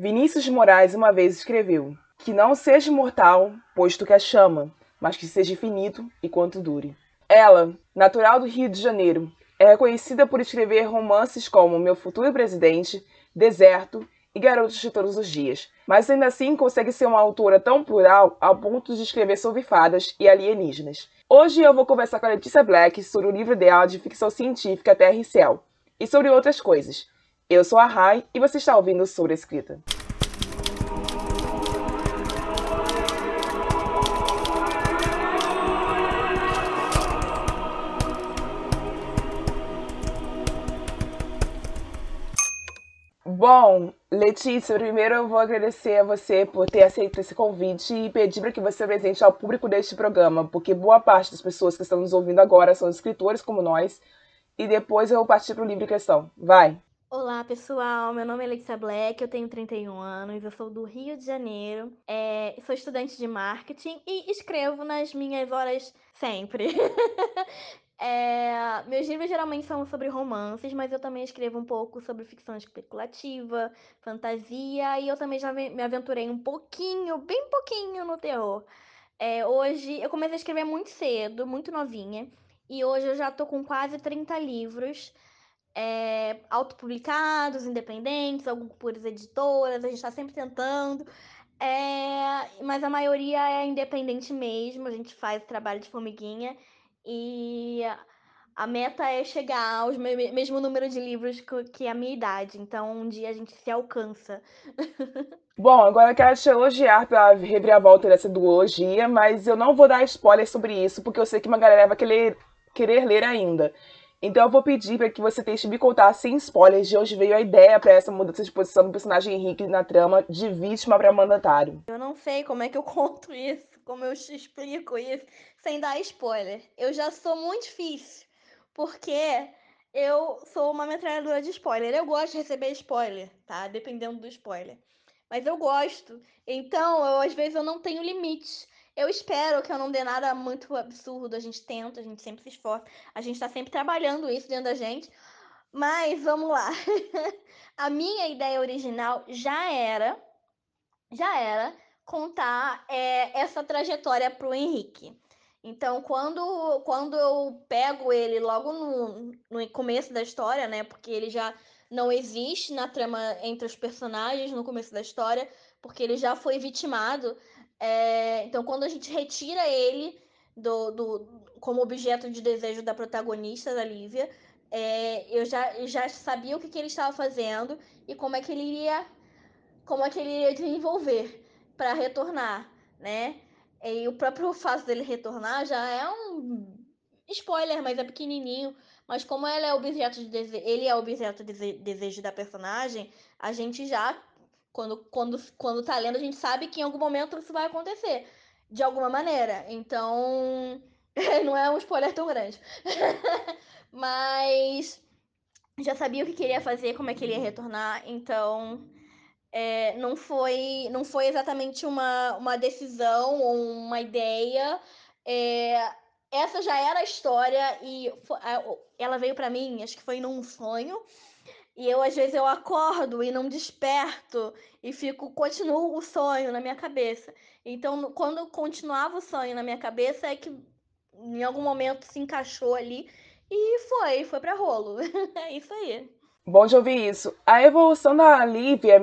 Vinícius de Moraes uma vez escreveu: Que não seja mortal, posto que a chama, mas que seja infinito e quanto dure. Ela, natural do Rio de Janeiro, é reconhecida por escrever romances como Meu Futuro Presidente, Deserto e Garotos de Todos os Dias, mas ainda assim consegue ser uma autora tão plural ao ponto de escrever sobre fadas e alienígenas. Hoje eu vou conversar com a Letícia Black sobre o livro dela de ficção científica Terra e Céu e sobre outras coisas. Eu sou a Rai e você está ouvindo Sobre Escrita. Bom, Letícia, primeiro eu vou agradecer a você por ter aceito esse convite e pedir para que você apresente ao público deste programa, porque boa parte das pessoas que estão nos ouvindo agora são escritores como nós, e depois eu vou partir para o livro em questão. Vai! Olá, pessoal. Meu nome é Letícia Black, eu tenho 31 anos, eu sou do Rio de Janeiro, é, sou estudante de marketing e escrevo nas minhas horas sempre. É, meus livros geralmente são sobre romances, mas eu também escrevo um pouco sobre ficção especulativa, fantasia, e eu também já me aventurei um pouquinho, bem pouquinho no terror. É, hoje eu comecei a escrever muito cedo, muito novinha, e hoje eu já tô com quase 30 livros é, autopublicados, independentes, alguns por editoras, a gente tá sempre tentando. É, mas a maioria é independente mesmo, a gente faz trabalho de formiguinha. E a meta é chegar ao mesmo número de livros que a minha idade. Então, um dia a gente se alcança. Bom, agora eu quero te elogiar pela reviravolta dessa duologia, mas eu não vou dar spoiler sobre isso, porque eu sei que uma galera vai querer, querer ler ainda. Então eu vou pedir para que você tente me contar sem spoilers de onde veio a ideia para essa mudança de posição do personagem Henrique na trama de vítima para mandatário. Eu não sei como é que eu conto isso, como eu te explico isso sem dar spoiler. Eu já sou muito difícil, porque eu sou uma metralhadora de spoiler. Eu gosto de receber spoiler, tá? Dependendo do spoiler. Mas eu gosto. Então, eu, às vezes eu não tenho limite. Eu espero que eu não dê nada muito absurdo. A gente tenta, a gente sempre se esforça. A gente tá sempre trabalhando isso dentro da gente. Mas vamos lá. a minha ideia original já era já era contar é, essa trajetória pro Henrique. Então, quando, quando eu pego ele logo no, no começo da história, né? Porque ele já não existe na trama entre os personagens no começo da história, porque ele já foi vitimado. É, então, quando a gente retira ele do, do, como objeto de desejo da protagonista, da Lívia, é, eu já, já sabia o que, que ele estava fazendo e como é que ele iria, como é que ele iria desenvolver para retornar, né? E o próprio fato dele retornar já é um spoiler, mas é pequenininho. Mas como ele é objeto de dese... ele é objeto de desejo da personagem, a gente já quando quando quando tá lendo, a gente sabe que em algum momento isso vai acontecer de alguma maneira. Então, não é um spoiler tão grande. mas já sabia o que queria fazer, como é que ele ia retornar, então é, não, foi, não foi exatamente uma, uma decisão ou uma ideia. É, essa já era a história e ela veio para mim, acho que foi num sonho. E eu, às vezes, eu acordo e não desperto e fico, continuo o sonho na minha cabeça. Então, quando continuava o sonho na minha cabeça, é que em algum momento se encaixou ali e foi, foi para rolo. é isso aí. Bom de ouvir isso. A evolução da Lívia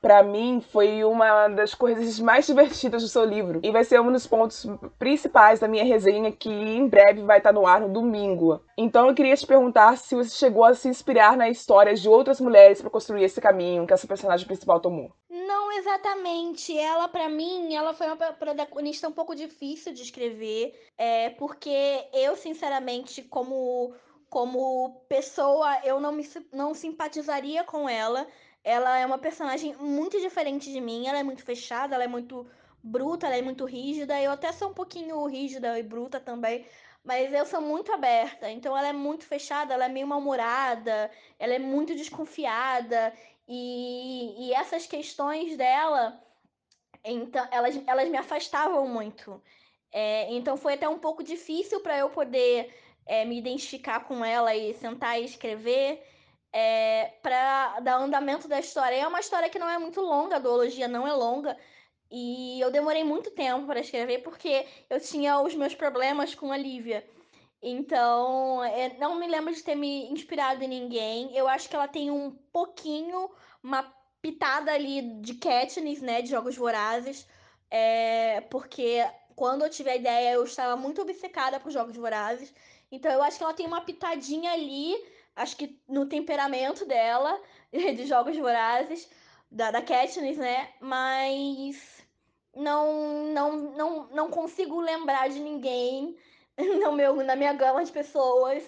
para mim foi uma das coisas mais divertidas do seu livro e vai ser um dos pontos principais da minha resenha que em breve vai estar no ar no domingo. Então eu queria te perguntar se você chegou a se inspirar na história de outras mulheres para construir esse caminho que essa personagem principal tomou. Não exatamente. Ela, para mim, ela foi uma protagonista um pouco difícil de escrever, é, porque eu, sinceramente, como como pessoa, eu não me não simpatizaria com ela ela é uma personagem muito diferente de mim, ela é muito fechada, ela é muito bruta, ela é muito rígida. Eu até sou um pouquinho rígida e bruta também, mas eu sou muito aberta. Então ela é muito fechada, ela é meio mal-humorada, ela é muito desconfiada. E, e essas questões dela, então, elas, elas me afastavam muito. É, então foi até um pouco difícil para eu poder é, me identificar com ela e sentar e escrever. É, para dar andamento da história. É uma história que não é muito longa, a duologia não é longa. E eu demorei muito tempo para escrever porque eu tinha os meus problemas com a Lívia. Então, é, não me lembro de ter me inspirado em ninguém. Eu acho que ela tem um pouquinho, uma pitada ali de Katniss, né, de Jogos Vorazes. É, porque quando eu tive a ideia, eu estava muito obcecada por Jogos Vorazes. Então, eu acho que ela tem uma pitadinha ali acho que no temperamento dela, de Jogos Vorazes, da, da Katniss, né? Mas não, não, não, não consigo lembrar de ninguém no meu, na minha gama de pessoas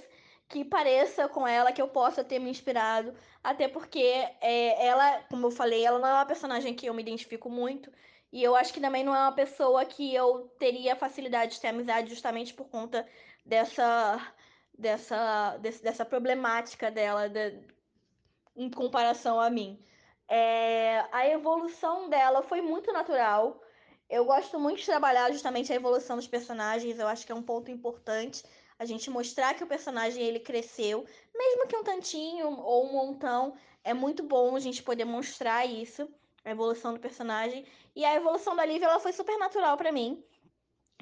que pareça com ela, que eu possa ter me inspirado. Até porque é, ela, como eu falei, ela não é uma personagem que eu me identifico muito. E eu acho que também não é uma pessoa que eu teria facilidade de ter amizade justamente por conta dessa dessa, desse, dessa problemática dela de, em comparação a mim. É, a evolução dela foi muito natural. Eu gosto muito de trabalhar justamente a evolução dos personagens. Eu acho que é um ponto importante a gente mostrar que o personagem ele cresceu, mesmo que um tantinho ou um montão. É muito bom a gente poder mostrar isso, a evolução do personagem. E a evolução da Lívia ela foi super natural para mim.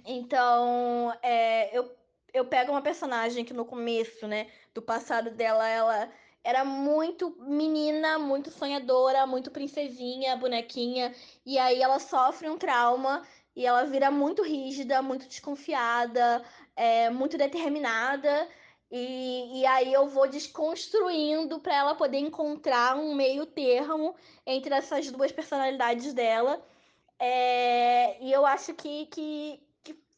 Então, é, eu eu pego uma personagem que no começo, né, do passado dela, ela era muito menina, muito sonhadora, muito princesinha, bonequinha, e aí ela sofre um trauma e ela vira muito rígida, muito desconfiada, é, muito determinada. E, e aí eu vou desconstruindo para ela poder encontrar um meio termo entre essas duas personalidades dela. É, e eu acho que, que,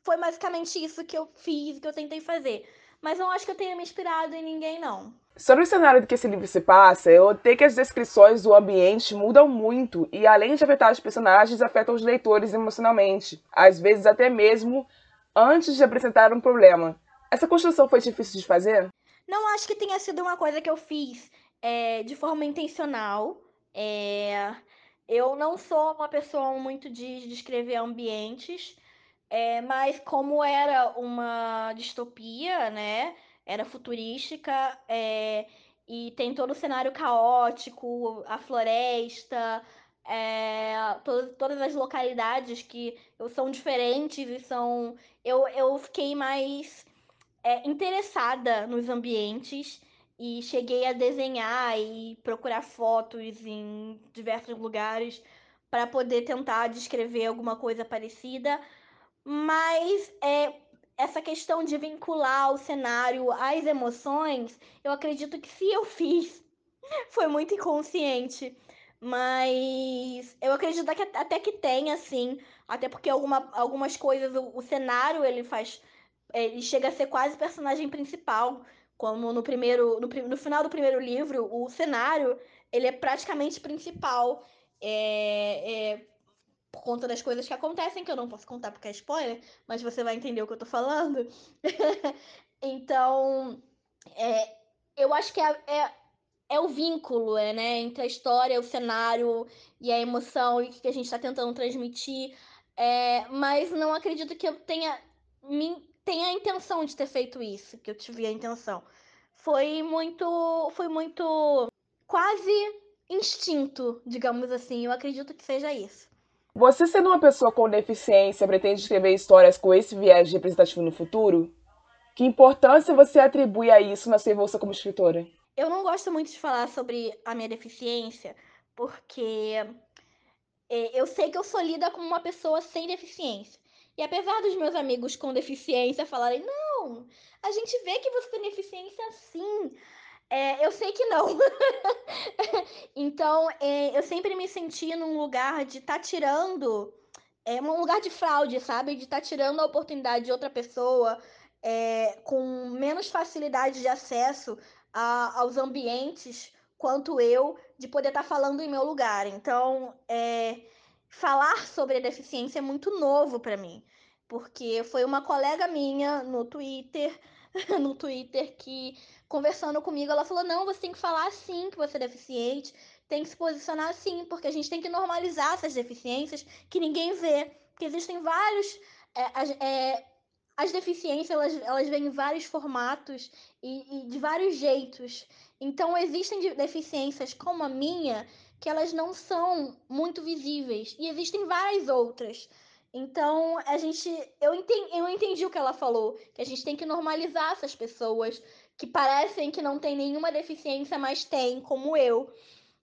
foi basicamente isso que eu fiz, que eu tentei fazer. Mas não acho que eu tenha me inspirado em ninguém, não. Sobre o cenário do que esse livro se passa, eu notei que as descrições do ambiente mudam muito e, além de afetar os personagens, afetam os leitores emocionalmente, às vezes até mesmo antes de apresentar um problema. Essa construção foi difícil de fazer? Não acho que tenha sido uma coisa que eu fiz é, de forma intencional. É, eu não sou uma pessoa muito de descrever ambientes. É, mas como era uma distopia, né? Era futurística, é, e tem todo o cenário caótico, a floresta, é, to todas as localidades que são diferentes e são. Eu, eu fiquei mais é, interessada nos ambientes e cheguei a desenhar e procurar fotos em diversos lugares para poder tentar descrever alguma coisa parecida. Mas é, essa questão de vincular o cenário às emoções, eu acredito que se eu fiz, foi muito inconsciente. Mas eu acredito que até que tem, assim. Até porque alguma, algumas coisas, o, o cenário ele faz. Ele chega a ser quase personagem principal. Como no primeiro. No, no final do primeiro livro, o cenário ele é praticamente principal. É, é, por conta das coisas que acontecem, que eu não posso contar porque é spoiler, mas você vai entender o que eu tô falando. então, é, eu acho que é, é, é, o vínculo é, né, entre a história, o cenário e a emoção e que a gente está tentando transmitir. É, mas não acredito que eu tenha, tenha a intenção de ter feito isso, que eu tive a intenção. Foi muito. Foi muito. quase instinto, digamos assim. Eu acredito que seja isso. Você, sendo uma pessoa com deficiência, pretende escrever histórias com esse viés representativo no futuro? Que importância você atribui a isso na sua evolução como escritora? Eu não gosto muito de falar sobre a minha deficiência, porque é, eu sei que eu sou lida como uma pessoa sem deficiência. E apesar dos meus amigos com deficiência falarem, não, a gente vê que você tem deficiência sim, é, eu sei que não. então, é, eu sempre me senti num lugar de estar tá tirando. É um lugar de fraude, sabe? De estar tá tirando a oportunidade de outra pessoa é, com menos facilidade de acesso a, aos ambientes quanto eu, de poder estar tá falando em meu lugar. Então, é, falar sobre a deficiência é muito novo para mim, porque foi uma colega minha no Twitter no Twitter que, conversando comigo, ela falou: não, você tem que falar assim que você é deficiente, tem que se posicionar assim, porque a gente tem que normalizar essas deficiências que ninguém vê. Porque existem vários. É, é, as deficiências elas, elas vêm em vários formatos e, e de vários jeitos. Então existem deficiências como a minha que elas não são muito visíveis e existem várias outras. Então a gente, eu entendi, eu entendi o que ela falou, que a gente tem que normalizar essas pessoas que parecem que não têm nenhuma deficiência, mas têm, como eu.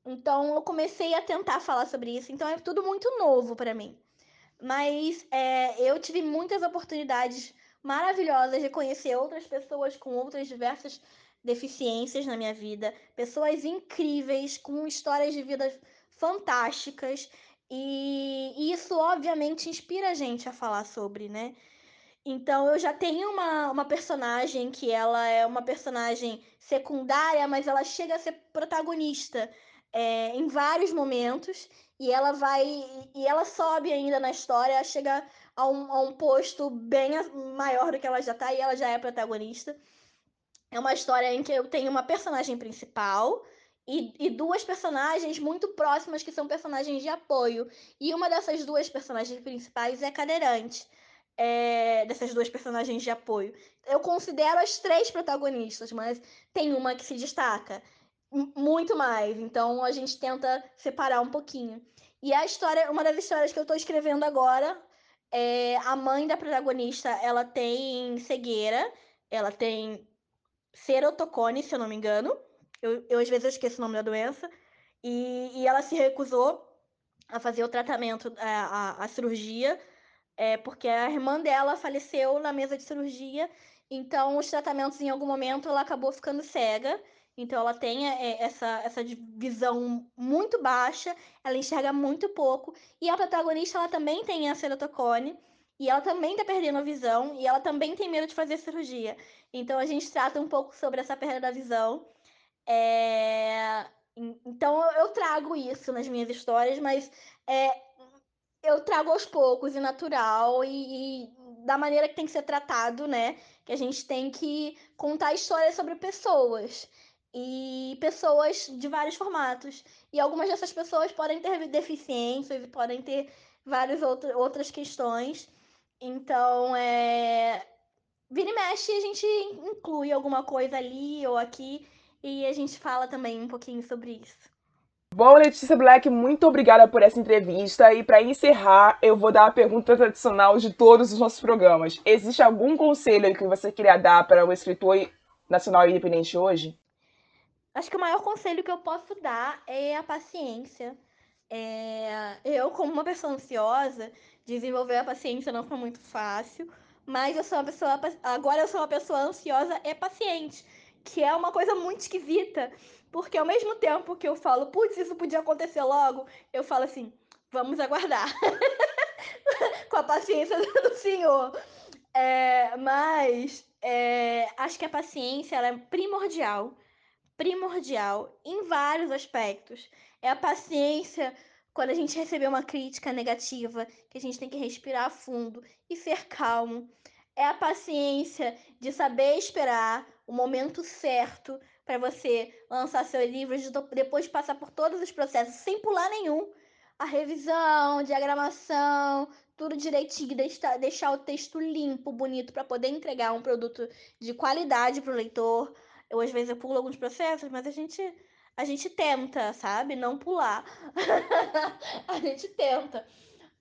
Então eu comecei a tentar falar sobre isso. Então é tudo muito novo para mim. Mas é, eu tive muitas oportunidades maravilhosas de conhecer outras pessoas com outras diversas deficiências na minha vida, pessoas incríveis, com histórias de vida fantásticas. E isso, obviamente, inspira a gente a falar sobre, né? Então, eu já tenho uma, uma personagem que ela é uma personagem secundária, mas ela chega a ser protagonista é, em vários momentos. E ela vai. E ela sobe ainda na história, chega a um, a um posto bem maior do que ela já tá, e ela já é protagonista. É uma história em que eu tenho uma personagem principal e, e, duas personagens muito próximas que são personagens de apoio. E uma dessas duas personagens principais é cadeirante. É, dessas duas personagens de apoio. Eu considero as três protagonistas, mas tem uma que se destaca muito mais. Então a gente tenta separar um pouquinho. E a história, uma das histórias que eu estou escrevendo agora, é a mãe da protagonista, ela tem cegueira, ela tem serotocone, se eu não me engano. Eu, eu às vezes eu esqueço o nome da doença. E, e ela se recusou a fazer o tratamento, a, é, a, a cirurgia, é, porque a irmã dela faleceu na mesa de cirurgia. Então, os tratamentos, em algum momento, ela acabou ficando cega. Então, ela tem é, essa, essa visão muito baixa, ela enxerga muito pouco. E a protagonista, ela também tem a ceratocone. E ela também tá perdendo a visão. E ela também tem medo de fazer cirurgia. Então, a gente trata um pouco sobre essa perda da visão. É... Então eu trago isso nas minhas histórias, mas é, eu trago aos poucos e natural e, e, da maneira que tem que ser tratado, né? Que a gente tem que contar histórias sobre pessoas e pessoas de vários formatos. E algumas dessas pessoas podem ter deficiências e podem ter várias outro, outras questões. Então, é, vira e mexe, a gente inclui alguma coisa ali ou aqui e a gente fala também um pouquinho sobre isso. Bom, Letícia Black, muito obrigada por essa entrevista. E para encerrar, eu vou dar a pergunta tradicional de todos os nossos programas. Existe algum conselho que você queria dar para o escritor nacional independente hoje? Acho que o maior conselho que eu posso dar é a paciência. É... Eu, como uma pessoa ansiosa, desenvolver a paciência não foi muito fácil mas eu sou uma pessoa. Agora eu sou uma pessoa ansiosa e paciente, que é uma coisa muito esquisita, porque ao mesmo tempo que eu falo, putz, isso podia acontecer logo, eu falo assim, vamos aguardar. Com a paciência do Senhor. É, mas é, acho que a paciência é primordial. Primordial em vários aspectos. É a paciência quando a gente receber uma crítica negativa, que a gente tem que respirar fundo e ser calmo. É a paciência de saber esperar o momento certo para você lançar seu livro, depois de passar por todos os processos, sem pular nenhum. A revisão, diagramação, tudo direitinho, deixar o texto limpo, bonito, para poder entregar um produto de qualidade para o leitor. Eu, às vezes, eu pulo alguns processos, mas a gente a gente tenta, sabe? Não pular. a gente tenta.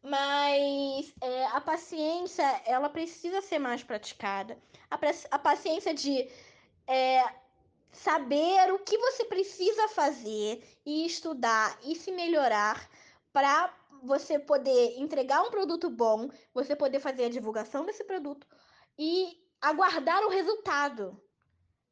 Mas é, a paciência, ela precisa ser mais praticada. A, a paciência de é, saber o que você precisa fazer e estudar e se melhorar para você poder entregar um produto bom, você poder fazer a divulgação desse produto e aguardar o resultado,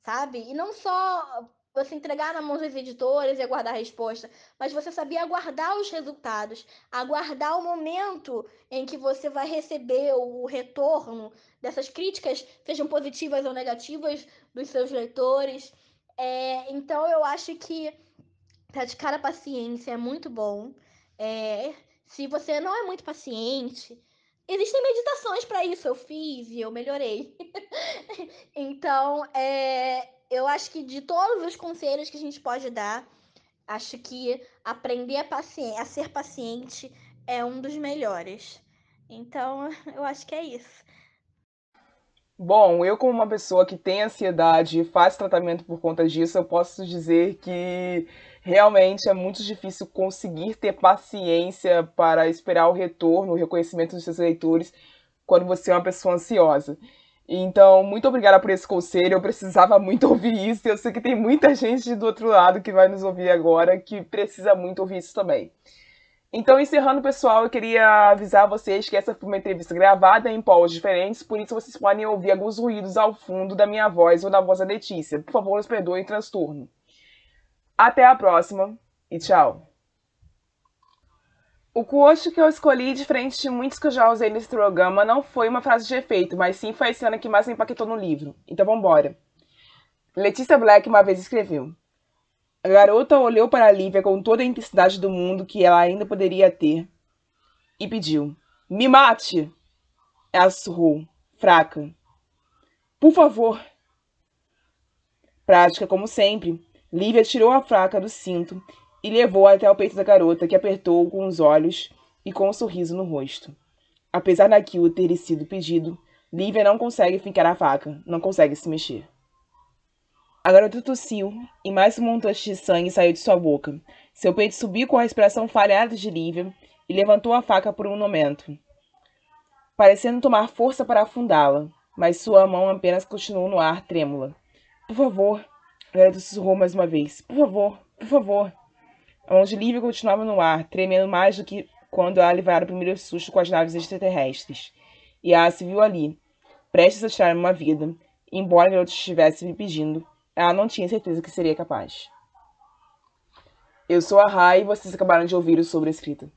sabe? E não só você entregar na mão dos editores e aguardar a resposta, mas você sabia aguardar os resultados, aguardar o momento em que você vai receber o retorno dessas críticas, sejam positivas ou negativas, dos seus leitores. É, então eu acho que praticar a paciência é muito bom. É, se você não é muito paciente, existem meditações para isso. Eu fiz e eu melhorei. então, é, eu acho que de todos os conselhos que a gente pode dar, acho que aprender a, a ser paciente é um dos melhores. Então, eu acho que é isso. Bom, eu como uma pessoa que tem ansiedade e faz tratamento por conta disso, eu posso dizer que realmente é muito difícil conseguir ter paciência para esperar o retorno, o reconhecimento dos seus leitores quando você é uma pessoa ansiosa. Então, muito obrigada por esse conselho. Eu precisava muito ouvir isso. Eu sei que tem muita gente do outro lado que vai nos ouvir agora que precisa muito ouvir isso também. Então, encerrando, pessoal, eu queria avisar vocês que essa foi uma entrevista gravada em polos diferentes, por isso vocês podem ouvir alguns ruídos ao fundo da minha voz ou da voz da Letícia. Por favor, nos perdoem o transtorno. Até a próxima e tchau! O quote que eu escolhi, diferente de muitos que eu já usei nesse programa, não foi uma frase de efeito, mas sim foi a cena que mais me impactou no livro. Então vambora. Letícia Black uma vez escreveu: a garota olhou para Lívia com toda a intensidade do mundo que ela ainda poderia ter e pediu: Me mate! Ela sussurrou, fraca. Por favor. Prática como sempre, Lívia tirou a faca do cinto e levou até o peito da garota, que apertou com os olhos e com um sorriso no rosto. Apesar daquilo ter sido pedido, Lívia não consegue fincar a faca, não consegue se mexer. A garota tossiu e mais um montante de sangue saiu de sua boca. Seu peito subiu com a respiração falhada de Lívia e levantou a faca por um momento, parecendo tomar força para afundá-la, mas sua mão apenas continuou no ar trêmula. Por favor, a garota sussurrou mais uma vez. Por favor, por favor. A mão de Lívia continuava no ar, tremendo mais do que quando ela livara o primeiro susto com as naves extraterrestres. E ela se viu ali, prestes a tirar uma vida, embora a garota estivesse me pedindo ela não tinha certeza que seria capaz. Eu sou a Rai e vocês acabaram de ouvir o Sobre Escrita.